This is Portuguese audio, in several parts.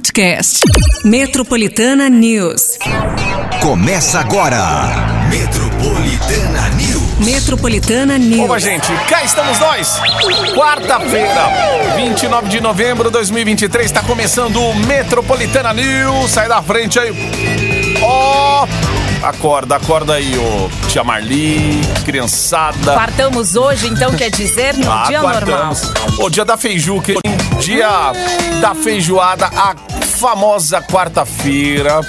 podcast. Metropolitana News. Começa agora. Metropolitana News. Metropolitana News. Opa, gente, cá estamos nós. Quarta-feira, 29 de novembro de 2023, está começando o Metropolitana News. Sai da frente aí. Ó, acorda, acorda aí, ô tia Marli, criançada. Quartamos hoje, então quer dizer no Ah, dia normal. quartamos. O dia da feijuca, dia da feijoada, a famosa quarta-feira.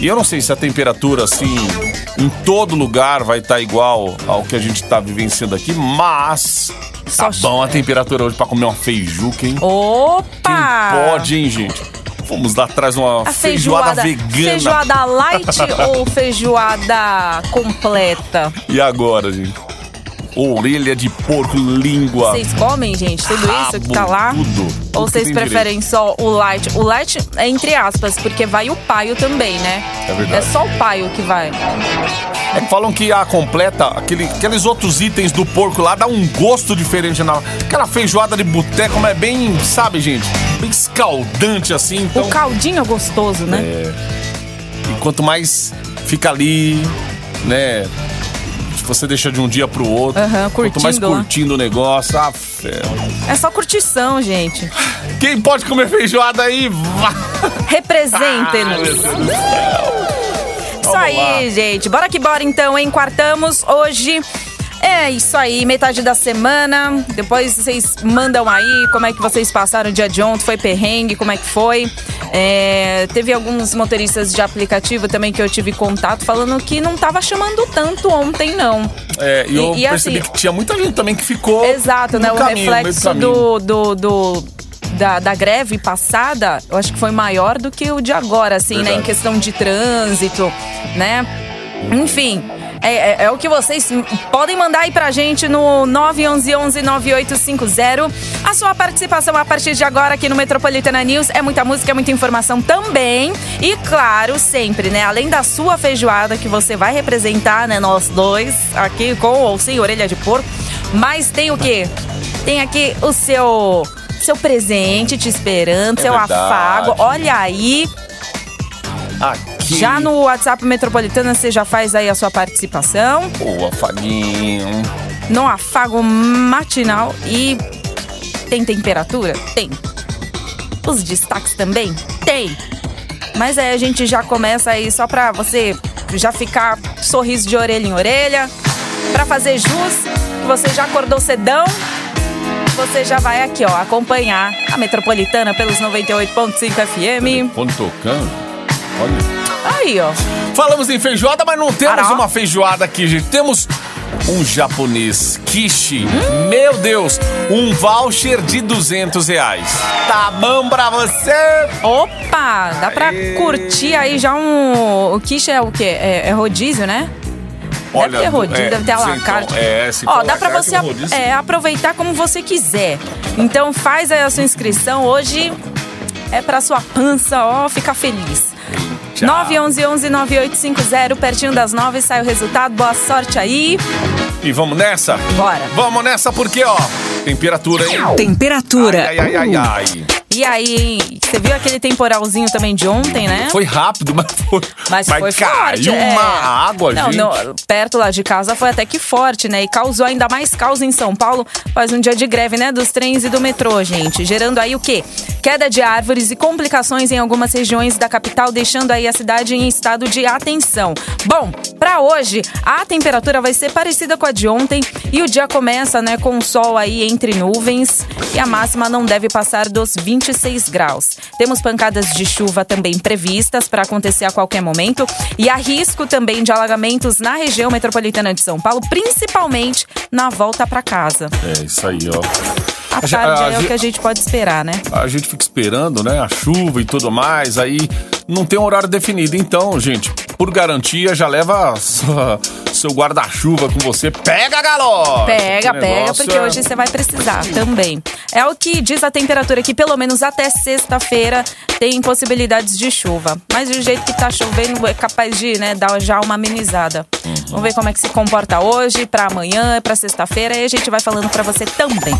E eu não sei se a temperatura, assim, em todo lugar vai estar igual ao que a gente tá vivenciando aqui, mas tá bom a temperatura hoje pra comer uma feijuca, hein? Opa! Quem pode, hein, gente? Vamos lá atrás uma A feijoada, feijoada, vegana. feijoada light ou feijoada completa? E agora, gente? Orelha de porco, língua. Vocês comem, gente, tudo isso que tá rabo, lá? Tudo. Ou vocês preferem só o light? O light é entre aspas, porque vai o paio também, né? É verdade. É só o paio que vai. É que falam que a completa, aquele, aqueles outros itens do porco lá, dá um gosto diferente na. Aquela feijoada de boteco, mas é bem, sabe, gente? Bem escaldante assim. Então, O caldinho é gostoso, né? E quanto mais fica ali, né? Você deixa de um dia pro outro, Aham, quanto mais curtindo lá. curtindo o negócio, ah, ferro. É só curtição, gente. Quem pode comer feijoada aí? Vá! Representem-nos. Céu. Isso aí, gente. Bora que bora então, hein? Quartamos hoje. É isso aí, metade da semana. Depois vocês mandam aí como é que vocês passaram o dia de ontem. Foi perrengue, como é que foi? É, teve alguns motoristas de aplicativo também que eu tive contato falando que não tava chamando tanto ontem, não. É, e eu E- e percebi assim- que tinha muita gente também que ficou. Exato, né? O caminho, meio reflexo do, do, do- da, da greve passada, eu acho que foi maior do que o de agora, assim, né? Em Verdade. questão de trânsito, né? Enfim. É, é- é o que vocês podem mandar aí pra gente no 911-9850. A sua participação a partir de agora aqui no Metropolitana News é muita música, é muita informação também. E claro, sempre, né? Além da sua feijoada que você vai representar, né? Nós dois aqui com ou sem orelha de porco. Mas tem o quê? Tem aqui o seu seu presente te esperando, É seu verdade. afago. Olha aí, Já no WhatsApp Metropolitana você já faz aí a sua participação. Pô, afaguinho. No afago matinal e tem temperatura? Tem. Os destaques também? Tem. Mas aí a gente já começa aí só pra você já ficar sorriso de orelha em orelha. Pra fazer jus, você já acordou cedão. Você já vai aqui, ó, acompanhar a Metropolitana pelos 98.5 FM. Quando tocando. Olha. Aí, ó. Falamos em feijoada, mas não temos Ará. uma feijoada aqui, gente. Temos um japonês, quiche. Hum? Meu Deus, um voucher de 200 reais. Tá bom pra você? Opa! Dá pra Aê. curtir aí já um. O quiche é o quê? É, é rodízio, né? deve ter rodízio, é, deve ter alacarte. então- é, se Ó, dá pra alacarte, você rodízio. é, aproveitar como você quiser. Então faz aí a sua inscrição. Hoje é pra sua pança, ó, ficar feliz. Tchau. 911-9850, pertinho das nove, sai o resultado. Boa sorte aí. E vamos nessa? Bora. Vamos nessa porque, ó, temperatura, hein? Temperatura. Ai, ai, ai, ai, ai. E aí, hein? Você viu aquele temporalzinho também de ontem, né? Foi rápido, mas foi. Mas, foi caiu forte. é. uma água, não, gente. Não, perto lá de casa foi até que forte, né? E causou ainda mais caos em São Paulo após um dia de greve, né? Dos trens e do metrô, gente. Gerando aí o quê? Queda de árvores e complicações em algumas regiões da capital, deixando aí a cidade em estado de atenção. Bom, pra hoje, a temperatura vai ser parecida com a de ontem e o dia começa, né, com o sol aí entre nuvens e a máxima não deve passar dos 26 graus. Temos pancadas de chuva também previstas para acontecer a qualquer momento e há risco também de alagamentos na região metropolitana de São Paulo, principalmente na volta para casa. É isso aí, ó. A tarde a é o que a gente pode esperar, né? A gente fica esperando, né? A chuva e tudo mais, aí não tem um horário definido. Então, gente, por garantia, já leva sua- seu guarda-chuva com você. Pega, galó! Pega, pega, porque é- hoje você vai precisar também. É o que diz a temperatura que pelo menos até sexta-feira tem possibilidades de chuva. Mas do jeito que tá chovendo é capaz de, né, dar já uma amenizada. Vamos ver como é que se comporta hoje, pra amanhã, pra sexta-feira e a gente vai falando pra você também.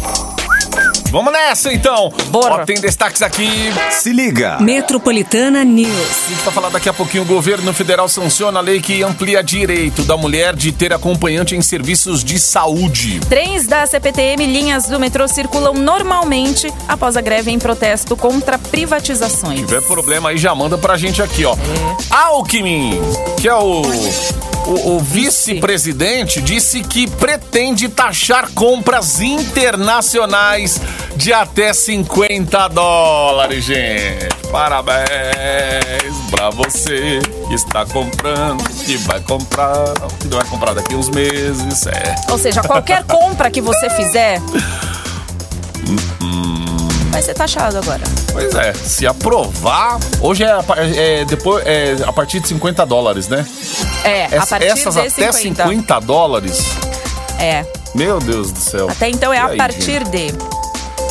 Vamos nessa então. Bora. Ó, tem destaques aqui. Se liga. Metropolitana News. A gente vai falar daqui a pouquinho. O governo federal sanciona a lei que amplia direito da mulher de ter acompanhante em serviços de saúde. Trens da CPTM linhas do metrô circulam normalmente após a greve em protesto contra privatizações. Se tiver problema aí, já manda pra gente aqui, ó. Alckmin, que é o, o, o vice-presidente, disse que pretende taxar compras internacionais de até 50 dólares, gente. Parabéns pra você que está comprando, que vai comprar, que vai comprar daqui uns meses, é. Ou seja, qualquer compra que você fizer vai ser taxado agora. Pois é, se aprovar, hoje é, pa- é depois é a partir de 50 dólares, né? É, a Essa- partir essas de até 50. 50 dólares. É. Meu Deus do céu. Até então é E a aí, partir de. gente?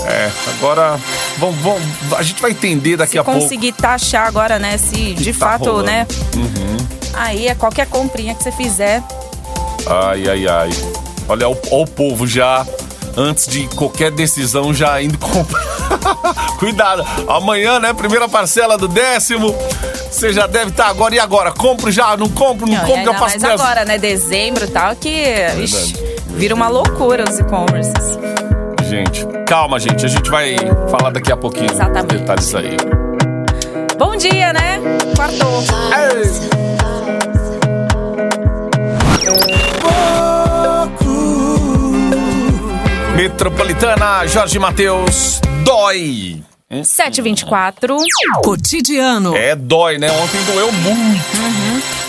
É, agora vamos, vamos, a gente vai entender daqui Se a pouco. conseguir taxar agora, né? Se de tá fato, rolando. né? Aí é qualquer comprinha que você fizer. Ai, ai, ai. Olha o povo já, antes de qualquer decisão, já indo comprar. Cuidado, amanhã, né? Primeira parcela do décimo. Você já deve estar agora. E agora? Compro já? Não compro? Não, Não, compro? Eu faço mais dessa. agora, né? Dezembro e tal, que ixi, vira uma loucura os e-commerces. Gente, calma, gente. A gente vai falar daqui a pouquinho. Exatamente. Detalhes aí. Bom dia, né? Quartou. Metropolitana, Jorge Matheus, dói. 7h24. Cotidiano. É, dói, né? Ontem doeu muito.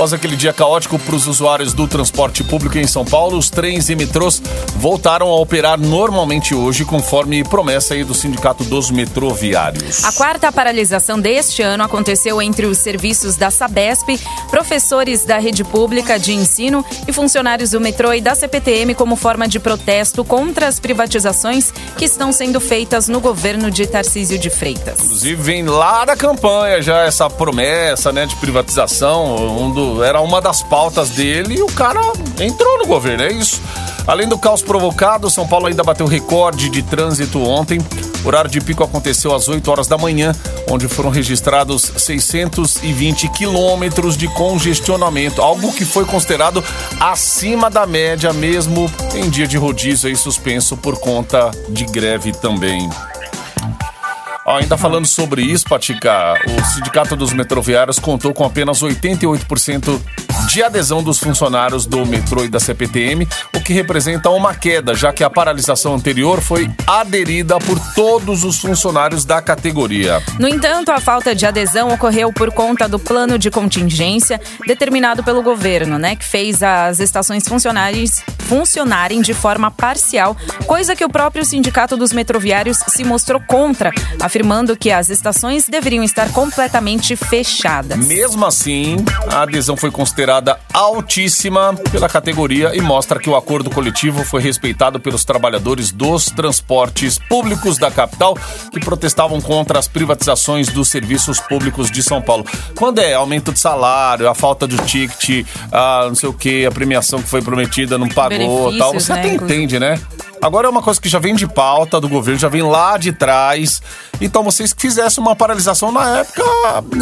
Após aquele dia caótico para os usuários do transporte público em São Paulo, os trens e metrôs voltaram a operar normalmente hoje, conforme promessa aí do Sindicato dos Metroviários. A quarta paralisação deste ano aconteceu entre os serviços da Sabesp, professores da rede pública de ensino e funcionários do metrô e da CPTM como forma de protesto contra as privatizações que estão sendo feitas no governo de Tarcísio de Freitas. Inclusive, vem lá da campanha já essa promessa, né, de privatização. Um era uma das pautas dele e o cara entrou no governo, é isso. Além do caos provocado, São Paulo ainda bateu recorde de trânsito ontem. O horário de pico aconteceu às 8 horas da manhã, onde foram registrados 620 quilômetros de congestionamento, algo que foi considerado acima da média mesmo em dia de rodízio aí suspenso por conta de greve também. Ainda falando sobre isso, Patica, o Sindicato dos Metroviários contou com apenas 88% de adesão dos funcionários do metrô e da CPTM, o que representa uma queda, já que a paralisação anterior foi aderida por todos os funcionários da categoria. No entanto, a falta de adesão ocorreu por conta do plano de contingência determinado pelo governo, né, que fez as estações funcionários funcionarem de forma parcial, coisa que o próprio Sindicato dos Metroviários se mostrou contra, afirmando que as estações deveriam estar completamente fechadas. Mesmo assim, a adesão foi considerada altíssima pela categoria e mostra que o acordo coletivo foi respeitado pelos trabalhadores dos transportes públicos da capital que protestavam contra as privatizações dos serviços públicos de São Paulo. Quando é aumento de salário, a falta do ticket, a não sei o que, a premiação que foi prometida não pagou, tal, Benefícios, você né, até inclusive. entende, né? Agora é uma coisa que já vem de pauta do governo, já vem lá de trás. Então vocês que fizessem uma paralisação na época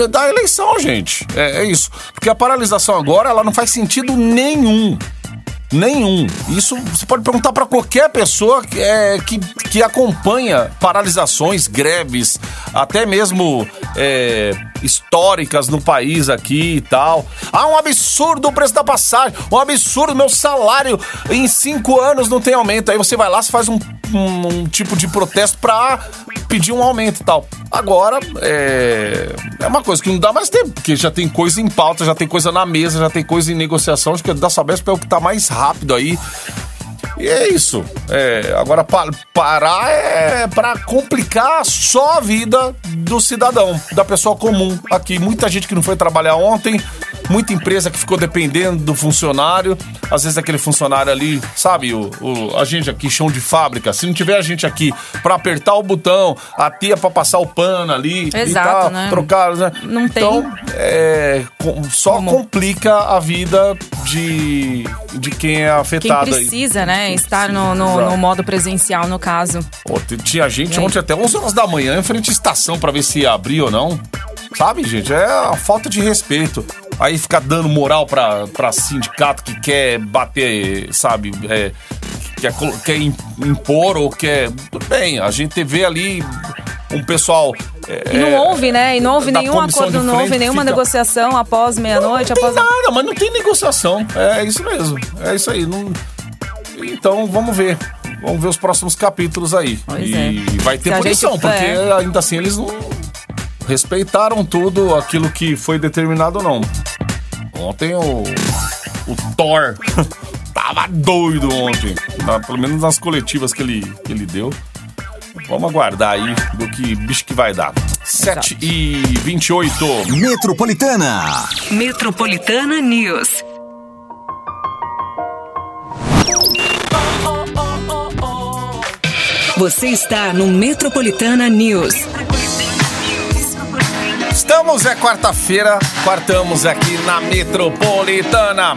da eleição, gente. É, é isso. Porque a paralisação agora, ela não faz sentido nenhum. Nenhum. Isso você pode perguntar para qualquer pessoa que, é, que, que acompanha paralisações, greves, até mesmo é, históricas no país aqui e tal. Ah, um absurdo o preço da passagem, um absurdo meu salário em cinco anos não tem aumento. Aí você vai lá, você faz um, um- um tipo de protesto para pedir um aumento e tal. Agora, é, é uma coisa que não dá mais tempo, porque já tem coisa em pauta, já tem coisa na mesa, já tem coisa em negociação. Acho que da Sabesp é o que tá mais rápido aí. E é isso. É, agora, pa- parar é para complicar só a vida do cidadão, da pessoa comum aqui. Muita gente que não foi trabalhar ontem, muita empresa que ficou dependendo do funcionário. Às vezes aquele funcionário ali, sabe, o, o- a gente aqui, chão de fábrica, se não tiver a gente aqui para apertar o botão, a tia para passar o pano ali e Exato, tal, né? trocar, né? Não tem. Então, é, com- só Como? complica a vida de, de quem é Quem afetado aí. precisa, né? Né? Estar no, no, no modo presencial, no caso. Pô, tinha gente E aí? ontem até 11 horas da manhã em frente à estação pra ver se ia abrir ou não. Sabe, gente? É a falta de respeito. Aí ficar dando moral pra, pra sindicato que quer bater, sabe? É, quer, quer im- impor ou quer. Tudo bem, a gente vê ali um pessoal. é, E não houve, né? E não houve nenhum acordo, não houve nenhuma fica- negociação após meia-noite, Não após. tem nada, mas não tem negociação. É isso mesmo. É isso aí. Não... Então vamos ver. Vamos ver os próximos capítulos aí. Pois e é. vai ter Se punição, gente- porque é. ainda assim eles não respeitaram tudo aquilo que foi determinado, não. Ontem o, o Thor tava doido ontem. Tá? Pelo menos nas coletivas que ele, que ele deu. Vamos aguardar aí do que bicho que vai dar. 7 e 28. Metropolitana. Metropolitana News. Você está no Metropolitana News. Estamos, é quarta-feira, quartamos aqui na Metropolitana.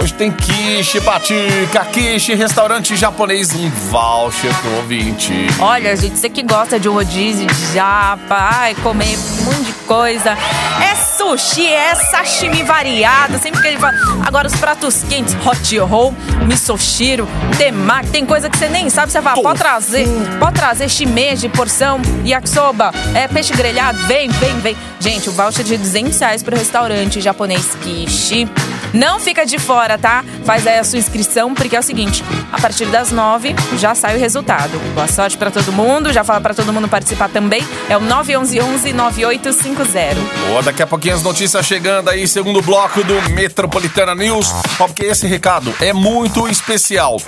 Hoje tem quiche, batica, quiche, restaurante japonês, um voucher pro ouvinte. Olha, gente, você que gosta de um rodízio de japa, ai, comer um monte de coisa. É sushi, é sashimi variado, sempre que ele fala. Agora os pratos quentes, hot roll, misoshiro, temaki, tem coisa que você nem sabe, você fala, pode trazer, pode trazer shimeji, porção, yakisoba, é, peixe grelhado, vem, vem, vem. Gente, o voucher de 200 reais pro restaurante japonês Kishi. Não fica de fora, tá? Faz aí a sua inscrição, porque é o seguinte, a partir das 9 já sai o resultado. Boa sorte pra todo mundo, já fala pra todo mundo participar também. É o 911-9850. Boa, daqui a pouquinho as notícias chegando aí, segundo bloco do Metropolitana News, ó, porque esse recado é muito especial.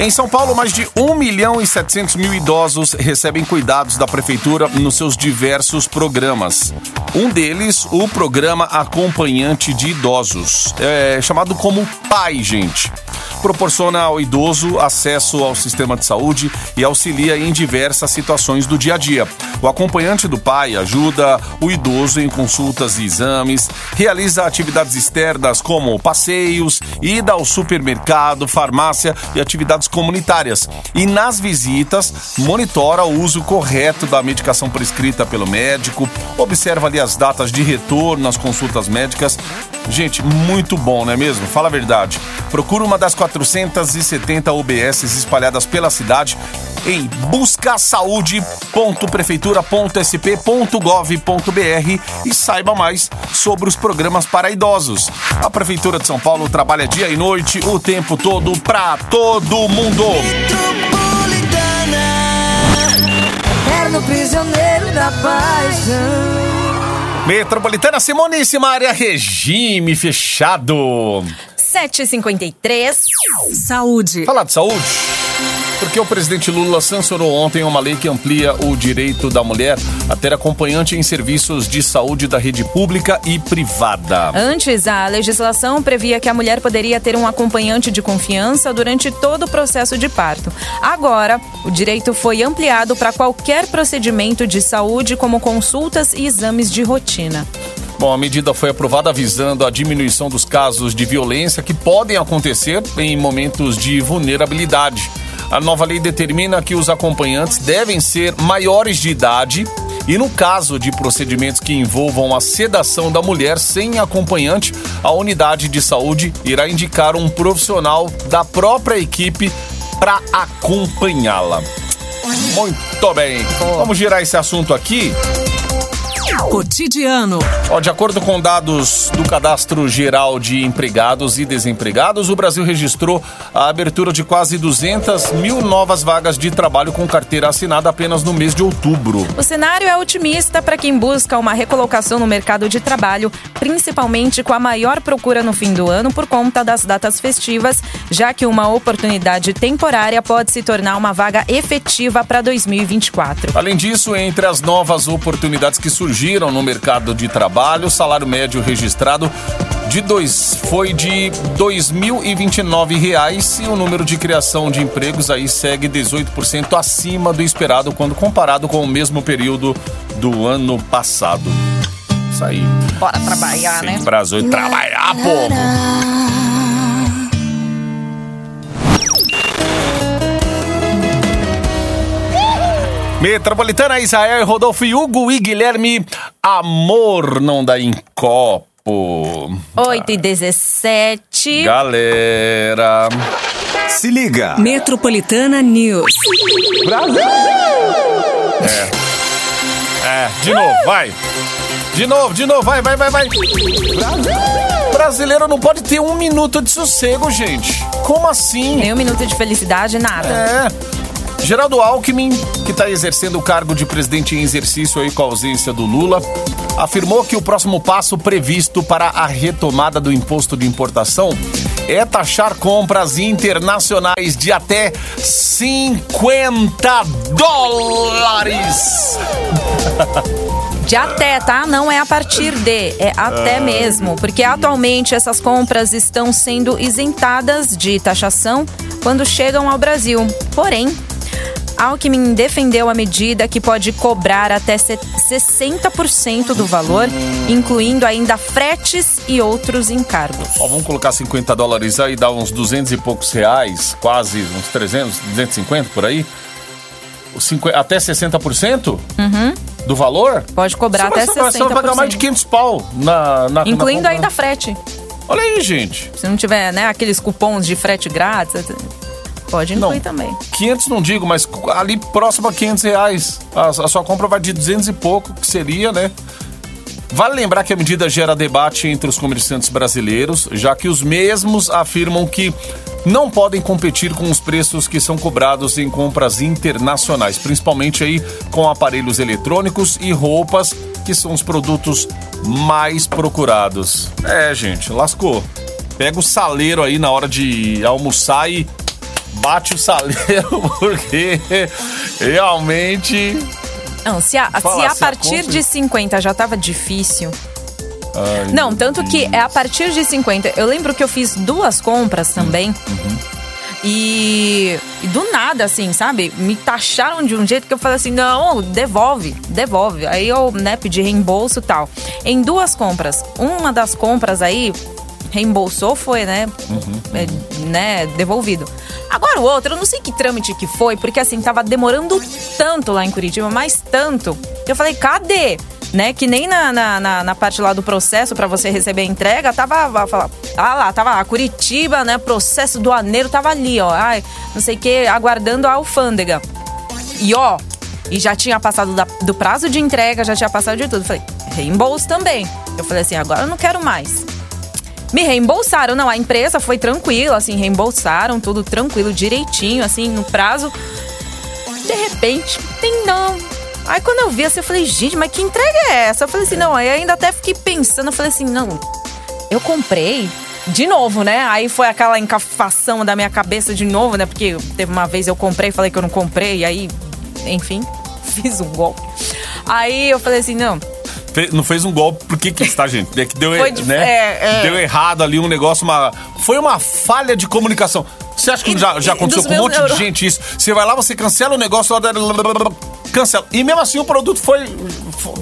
Em São Paulo, mais de 1 milhão e 700 mil idosos recebem cuidados da prefeitura nos seus diversos programas. Um deles, o programa Acompanhante de Idosos, é chamado como PAI, gente. Proporciona ao idoso acesso ao sistema de saúde e auxilia em diversas situações do dia a dia. O acompanhante do pai ajuda o idoso em consultas e exames, realiza atividades externas como passeios, ida ao supermercado, farmácia e atividades comunitárias. E nas visitas, monitora o uso correto da medicação prescrita pelo médico, observa ali as datas de retorno às consultas médicas. Gente, muito bom, não é mesmo? Fala a verdade. Procura uma das 470 UBSs espalhadas pela cidade em buscasaude.prefeitura.sp.gov.br e saiba mais sobre os programas para idosos. A Prefeitura de São Paulo trabalha dia e noite, o tempo todo, para todo mundo. Eterno prisioneiro da paixão. Metropolitana Simoníssima área regime fechado. 7h53. Saúde. Falar de saúde? Porque o presidente Lula sancionou ontem uma lei que amplia o direito da mulher a ter acompanhante em serviços de saúde da rede pública e privada. Antes, a legislação previa que a mulher poderia ter um acompanhante de confiança durante todo o processo de parto. Agora, o direito foi ampliado para qualquer procedimento de saúde, como consultas e exames de rotina. Bom, a medida foi aprovada visando a diminuição dos casos de violência que podem acontecer em momentos de vulnerabilidade. A nova lei determina que os acompanhantes devem ser maiores de idade e, no caso de procedimentos que envolvam a sedação da mulher sem acompanhante, a unidade de saúde irá indicar um profissional da própria equipe para acompanhá-la. Muito bem. Vamos girar esse assunto aqui. Cotidiano. Ó, de acordo com dados do Cadastro Geral de Empregados e Desempregados, o Brasil registrou a abertura de quase 200 mil novas vagas de trabalho com carteira assinada apenas no mês de outubro. O cenário é otimista para quem busca uma recolocação no mercado de trabalho, principalmente com a maior procura no fim do ano por conta das datas festivas, já que uma oportunidade temporária pode se tornar uma vaga efetiva para 2024. Além disso, entre as novas oportunidades que surgiram no mercado de trabalho, o salário médio registrado de dois, foi de 2.029 reais e o número de criação de empregos aí segue 18% acima do esperado quando comparado com o mesmo período do ano passado. Isso aí. Bora trabalhar, né? Brasil e trabalhar, povo. Metropolitana, Israel, e Rodolfo Hugo e Guilherme. Amor não dá em copo. 8 e 17. Galera. Se liga. Metropolitana News. É, de novo, vai. De novo, de novo, vai, vai, vai, vai. Brasileiro não pode ter um minuto de sossego, gente. Como assim? Nem um minuto de felicidade, nada. É. Geraldo Alckmin, que está exercendo o cargo de presidente em exercício aí com a ausência do Lula, afirmou que o próximo passo previsto para a retomada do imposto de importação é taxar compras internacionais de até 50 dólares. De até, tá? Não é a partir de, é até mesmo. Porque atualmente essas compras estão sendo isentadas de taxação quando chegam ao Brasil. Porém, Alckmin defendeu a medida que pode cobrar até se- 60% do valor, incluindo ainda fretes e outros encargos. Ó, vamos colocar 50 dólares aí, dá uns 200 e poucos reais, quase uns 300, 250 por aí. Os 50 até 60% do valor? Pode cobrar Você até vai- Você vai pagar mais de 60%. 500 pau na, na Incluindo na ainda frete. Olha aí, gente. Se não tiver, né, aqueles cupons de frete grátis, pode incluir Não. também. 500 não digo, mas ali próximo a 500 reais. A, a sua compra vai de 200 e pouco, que seria, né? Vale lembrar que a medida gera debate entre os comerciantes brasileiros, já que os mesmos afirmam que não podem competir com os preços que são cobrados em compras internacionais, principalmente aí com aparelhos eletrônicos e roupas, que são os produtos mais procurados. É, gente, lascou. Pega o saleiro aí na hora de almoçar e bate o saleiro, porque realmente. Não, se a, se a a partir compra- de 50 já tava difícil. Ai, Não, tanto que é a partir de 50. Eu lembro que eu fiz duas compras também. Uhum. E, e do nada, assim, sabe? Me taxaram de um jeito que eu falei assim: não, devolve, devolve. Aí eu, né, pedi reembolso e tal. Em duas compras. Uma das compras aí, reembolsou, foi, né? é, né, devolvido. Agora o outro, eu não sei que trâmite que foi, porque assim, tava demorando tanto lá em Curitiba, mas tanto. Eu falei, cadê? Né, que nem na, na, na- na parte lá do processo pra você receber a entrega, tava, falar, ah lá, tava lá, Curitiba, né, processo doaneiro, tava ali, ó, ai, não sei o que, aguardando a alfândega. E ó, e já tinha passado da- do prazo de entrega, já tinha passado de tudo. Falei, reembolso também. Eu falei assim, agora eu não quero mais. Me reembolsaram, não, a empresa foi tranquila, assim, reembolsaram tudo tranquilo, direitinho, assim, no prazo. De repente, tem não. Aí quando eu vi assim, eu falei, gente, mas que entrega é essa? Eu falei assim, não, aí ainda até fiquei pensando, eu falei assim, não, eu comprei de novo, né? Aí foi aquela encafação da minha cabeça de novo, né? Porque teve uma vez eu comprei, falei que eu não comprei, aí, enfim, fiz um golpe. Aí eu falei assim, não, Fe- Não fez um golpe, por que que está, gente? É que deu, de- né? é, é. deu errado ali um negócio, uma. Foi uma falha de comunicação. Você acha que E- já, já aconteceu com um monte de gente isso? Você vai lá, você cancela o negócio, cancela. E mesmo assim o produto foi.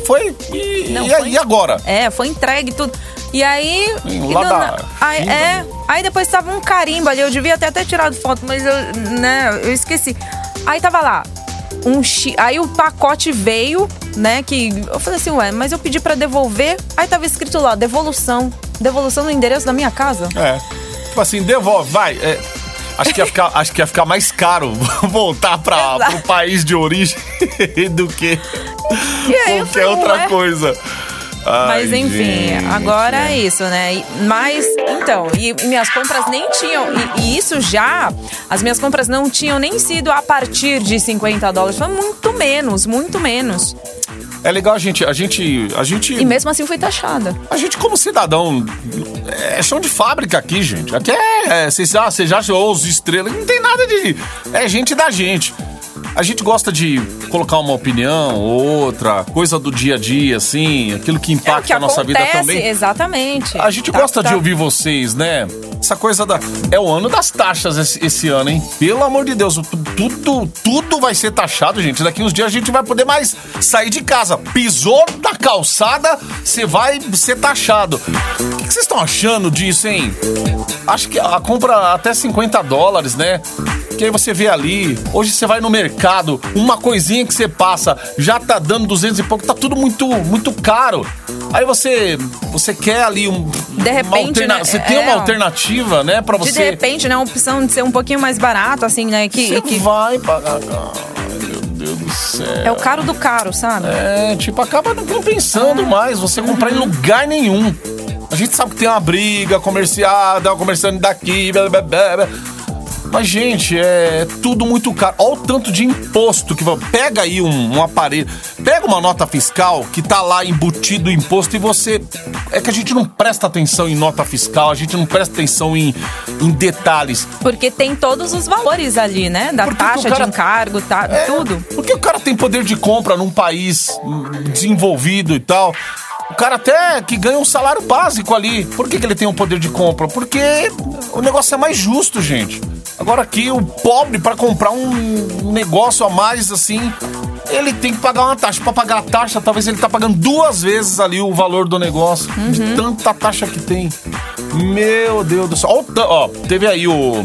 Foi. E, Não, e, foi- e agora? É, foi entregue e tudo. E aí. Lá do da- aí, é, aí depois tava um carimbo ali. Eu devia até ter tirado foto, mas eu, né, eu esqueci. Aí tava lá. Um. Aí o pacote veio, né? Que eu falei assim, ué, mas eu pedi pra devolver. Aí tava escrito lá, devolução. Devolução no endereço da minha casa. É. Tipo assim, devolve, vai. É, acho, que ia ficar, acho que ia ficar mais caro voltar para o país de origem do que qualquer falei, outra ué. coisa. Ai, Mas enfim, gente. agora é isso, né? Mas, então, e minhas compras nem tinham. E, e isso já, as minhas compras não tinham nem sido a partir de 50 dólares. Foi muito menos, muito menos. É legal a gente, a gente, a gente, E mesmo assim fui taxada. a gente como cidadão, é chão de fábrica aqui, gente. Aqui é, é você já, você já achou os estrelas, não tem nada de, é gente da gente. A gente gosta de colocar uma opinião, outra, coisa do dia a dia, assim, aquilo que É impacta que a nossa vida também. exatamente. A gente Tá- gosta tá- de ouvir vocês, né? Essa coisa da. É o ano das taxas esse, esse ano, hein? Pelo amor de Deus, tudo, tudo vai ser taxado, gente. Daqui uns dias a gente vai poder mais sair de casa. Pisou na calçada, você vai ser taxado. O que que vocês estão achando disso, hein? Acho que a compra até 50 dólares, né? Que aí você vê ali, hoje você vai no mercado, uma coisinha que você passa já tá dando 200 e pouco, tá tudo muito muito caro. Aí você você quer ali um De repente, uma né? você tem É, uma alternativa, né, para você de repente, né? A opção de ser um pouquinho mais barato, assim, né? Que, você que vai pagar. Deus do céu. é o caro do caro, sabe? É, tipo, acaba não compensando mais você comprar em lugar nenhum. A gente sabe que tem uma briga comercial, uma comerciante daqui, blá, blá, blá, blá. Mas, gente, é tudo muito caro. Olha o tanto de imposto que vai. Pega aí um, um aparelho, pega uma nota fiscal que tá lá embutido o imposto e você. É que a gente não presta atenção em nota fiscal, a gente não presta atenção em, em detalhes. Porque tem todos os valores ali, né? Da Porque que taxa cara- de encargo, tá, É, tudo. Porque o cara tem poder de compra num país desenvolvido e tal. O cara até que ganha um salário básico ali. Por que, que ele tem um poder de compra? Porque o negócio é mais justo, gente. Agora aqui, o pobre, para comprar um negócio a mais assim, ele tem que pagar uma taxa. Para pagar a taxa, talvez ele tá pagando duas vezes ali o valor do negócio. De tanta taxa que tem. Meu Deus do céu. Ó, ó, teve aí o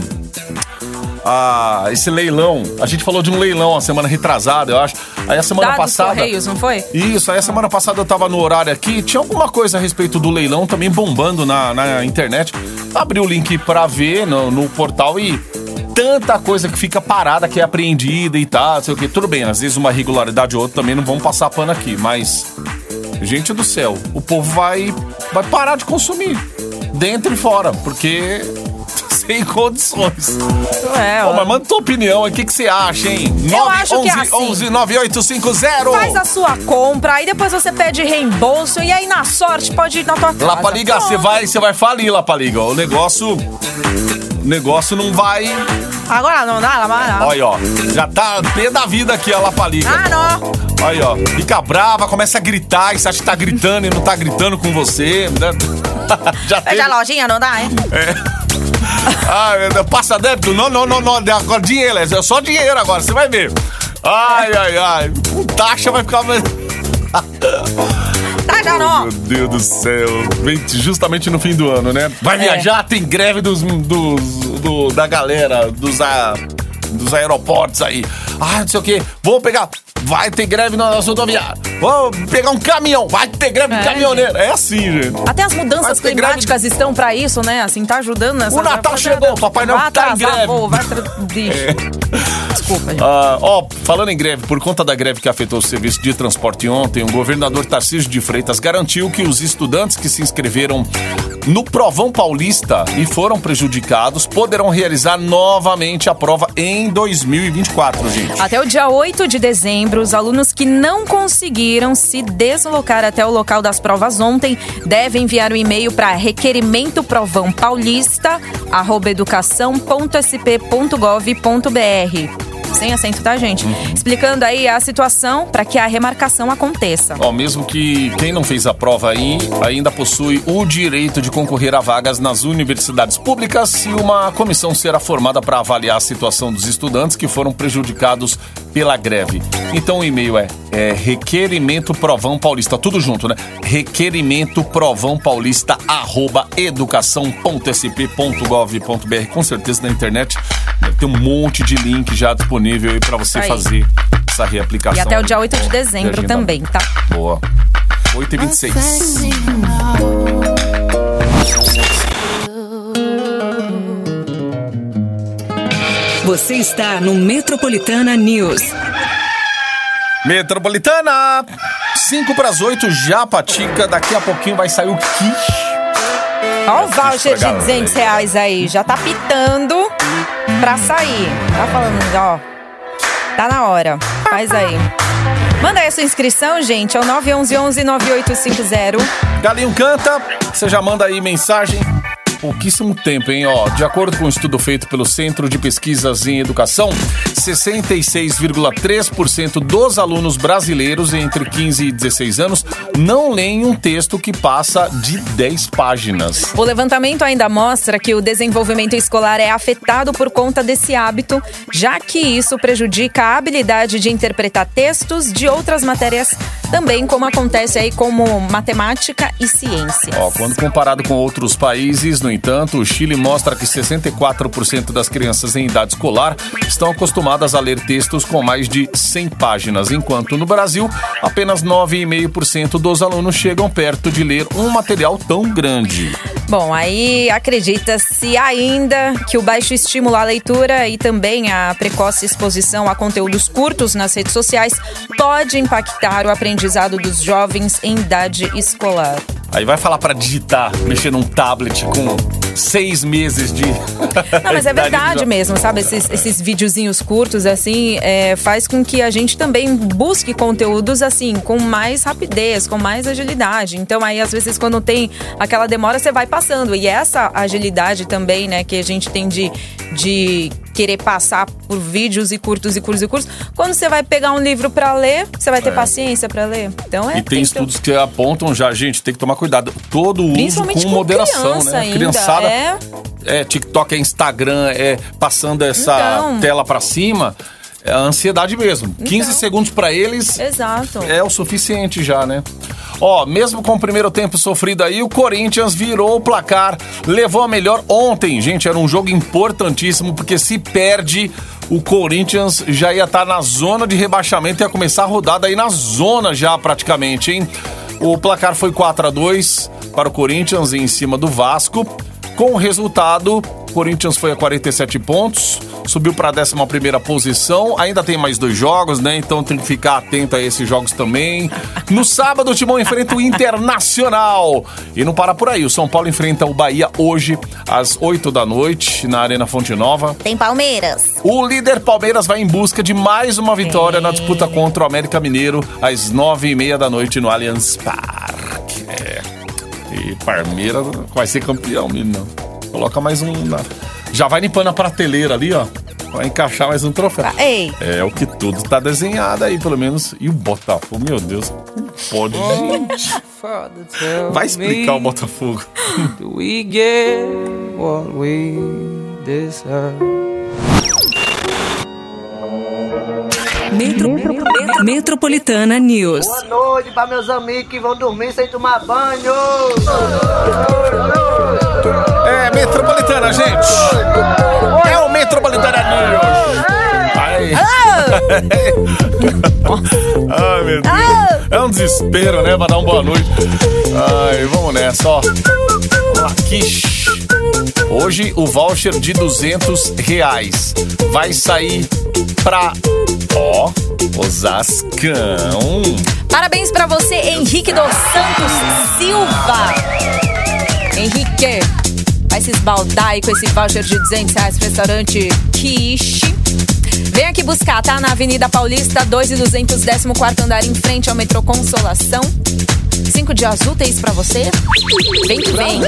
ah, esse leilão. A gente falou de um leilão a semana retrasada, eu acho. Aí a semana Dados passada. Correios, não foi? Isso, aí a semana passada eu tava no horário aqui, tinha alguma coisa a respeito do leilão também bombando na, na internet. Abri o link pra ver no, no portal e tanta coisa que fica parada, que é apreendida e tal, não sei o que. Tudo bem, às vezes uma irregularidade ou outra também não vamos passar pano aqui, mas. Gente do céu, o povo vai, vai parar de consumir. Dentro e fora, porque. Sem condições. É, ó. mas manda tua opinião aí, o que, que você acha, hein? Eu acho que é 11 assim. 11 9850. Faz a sua compra, aí depois você pede reembolso e aí na sorte pode ir na tua casa. Lapaliga, você vai, você vai falir, Lapaliga. O negócio. O negócio não vai. Agora não dá, lá, não. Olha, ó. Já tá pé da vida aqui a Lapaliga. Ah, não. Olha, ó. Fica brava, começa a gritar e você acha que tá gritando e não tá gritando com você. né? Já teve... Pede a lojinha, não dá, hein? Ah, passa débito? Não, não, não, não. Agora dinheiro, é só dinheiro agora, você vai ver. Ai, ai, ai. Com taxa vai ficar. mais- Não. Meu Deus do céu. Vem justamente no fim do ano, né? Vai É. viajar, tem greve dos, dos do- da galera, dos, a, dos aeroportos aí. Ah, não sei o quê. Vamos pegar. Vai ter greve na rodoviária. Vamos pegar um caminhão. Vai ter greve de É, caminhoneiro. É assim, gente. Até as mudanças climáticas estão pra isso, né? Assim, tá ajudando nessa. O Natal chegou, Papai Noel tá em greve. voo, vai tra... Bicho. Desculpa, gente. Ah, ó, falando em greve, por conta da greve que afetou o serviço de transporte ontem, o governador Tarcísio de Freitas garantiu que os estudantes que se inscreveram no Provão Paulista e foram prejudicados poderão realizar novamente a prova em 2024, gente. Até o dia 8 de dezembro, os alunos que não conseguiram se deslocar até o local das provas ontem devem enviar um e-mail para requerimento provão paulista educação.sp.gov.br. Sem acento, tá, gente? Explicando aí a situação para que a remarcação aconteça. Ó, mesmo que quem não fez a prova aí ainda possui o direito de concorrer a vagas nas universidades públicas e uma comissão será formada para avaliar a situação dos estudantes que foram prejudicados pela greve. Então o e-mail é, é requerimento provão paulista, tudo junto, né? Requerimento provão paulista arroba educação.sp.gov.br. Com certeza na internet deve ter um monte de link já disponível aí para você Aí. fazer essa reaplicação. E até o dia 8 de dezembro agenda. também, tá? Boa. 8 e 26 Você está no Metropolitana News. Metropolitana! 5 para as 8, Japatica. Daqui a pouquinho vai sair o quiche. Ó o voucher de Estragado, 200 reais aí, já tá pitando pra sair. Tá falando, ó. Tá na hora. Faz aí. Manda aí a sua inscrição, gente, é o 911-9850. Galinho canta, você já manda aí mensagem. Pouquíssimo tempo, hein? Ó, de acordo com um estudo feito pelo Centro de Pesquisas em Educação, 66,3% dos alunos brasileiros entre 15 e 16 anos não leem um texto que passa de 10 páginas. O levantamento ainda mostra que o desenvolvimento escolar é afetado por conta desse hábito, já que isso prejudica a habilidade de interpretar textos de outras matérias, também como acontece aí como matemática e ciências. Ó, quando comparado com outros países, no entanto, o Chile mostra que 64% das crianças em idade escolar estão acostumadas a ler textos com mais de 100 páginas, enquanto no Brasil, apenas 9,5% dos alunos chegam perto de ler um material tão grande. Bom, aí acredita-se ainda que o baixo estímulo à leitura e também a precoce exposição a conteúdos curtos nas redes sociais pode impactar o aprendizado dos jovens em idade escolar. Aí vai falar para digitar, mexer num tablet com seis meses de. Não, mas é verdade mesmo, sabe? Esses, esses videozinhos curtos, assim, é, faz com que a gente também busque conteúdos, assim, com mais rapidez, com mais agilidade. Então, aí, às vezes, quando tem aquela demora, você vai passando. E essa agilidade também, né, que a gente tem de, de querer passar por vídeos e curtos e curtos e curtos. Quando você vai pegar um livro para ler, você vai ter É. paciência para ler. Então é E tem estudos que apontam já, gente, tem que tomar cuidado. Todo uso com com moderação, criança né? ainda, Criançada. é. é TikTok, é Instagram, é passando essa Então. tela pra cima. É a ansiedade mesmo. 15 segundos pra eles Exato. é o suficiente já, né? Ó, mesmo com o primeiro tempo sofrido aí, o Corinthians virou o placar, levou a melhor ontem. Gente, era um jogo importantíssimo, porque se perde, o Corinthians já ia estar na zona de rebaixamento, ia começar a rodada aí na zona já praticamente, hein? O placar foi 4 a 2 para o Corinthians em cima do Vasco. Com o resultado, Corinthians foi a 47 pontos, subiu para a 11 posição. Ainda tem mais dois jogos, né? Então tem que ficar atento a esses jogos também. No sábado, o Timão enfrenta o Internacional. E não para por aí. O São Paulo enfrenta o Bahia hoje, às 8 da noite, na Arena Fonte Nova. Tem Palmeiras. O líder Palmeiras vai em busca de mais uma vitória na disputa contra o América Mineiro, às 9 e meia da noite no Allianz Parque. É. E Palmeiras vai ser campeão, menino. Coloca mais um. na- Já vai limpando a prateleira ali, ó. Vai encaixar mais um troféu. Ah, ei. É o que tudo tá desenhado aí, pelo menos. E o Botafogo, meu Deus. Não pode, gente. Father, tell Vai explicar o Botafogo. Do we get what we deserve? Metro- Metro- Metropolitana News. Boa noite para meus amigos que vão dormir sem tomar banho. É, Metropolitana, gente. É o Metropolitana News. Ai, meu Deus. É um desespero, né? Pra dar uma boa noite. Ai, vamos nessa, ó. Kish. Hoje o voucher de 200 reais vai sair pra, ó, Osascão. Parabéns pra você, Henrique dos Santos Silva. Henrique, vai se esbaldar aí com esse voucher de 200 reais pro restaurante Quiche. Vem aqui buscar, tá? Na Avenida Paulista, 2 e 200, 14 andar, em frente ao metrô Consolação. Cinco dias úteis pra você? Vem que vem.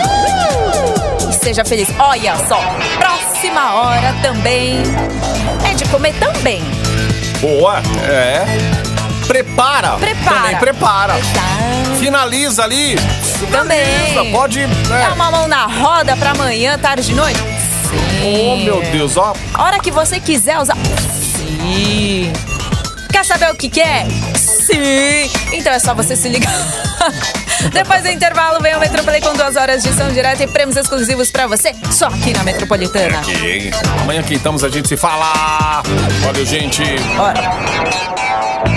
E seja feliz. Olha só, próxima hora também é de comer também. Boa, é. Prepara. Prepara. Também prepara. Finaliza ali. Também. Finaliza, Pode. Dá É. uma mão na roda pra amanhã, tarde de noite? Sim. Oh, meu Deus, ó. Hora que você quiser usar. Sim. Quer saber o que é? Sim. Então é só você se ligar. Depois do intervalo, vem o Metroplay com duas horas de som direta e prêmios exclusivos pra você, só aqui na Metropolitana. Ok. Amanhã que estamos a gente se fala. Valeu, gente. Bora.